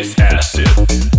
It's acid.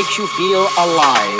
Makes you feel alive.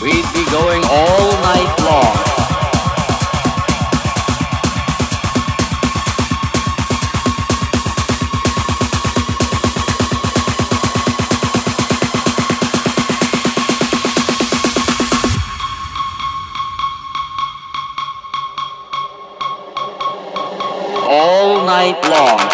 We'd be going all night long. All night long.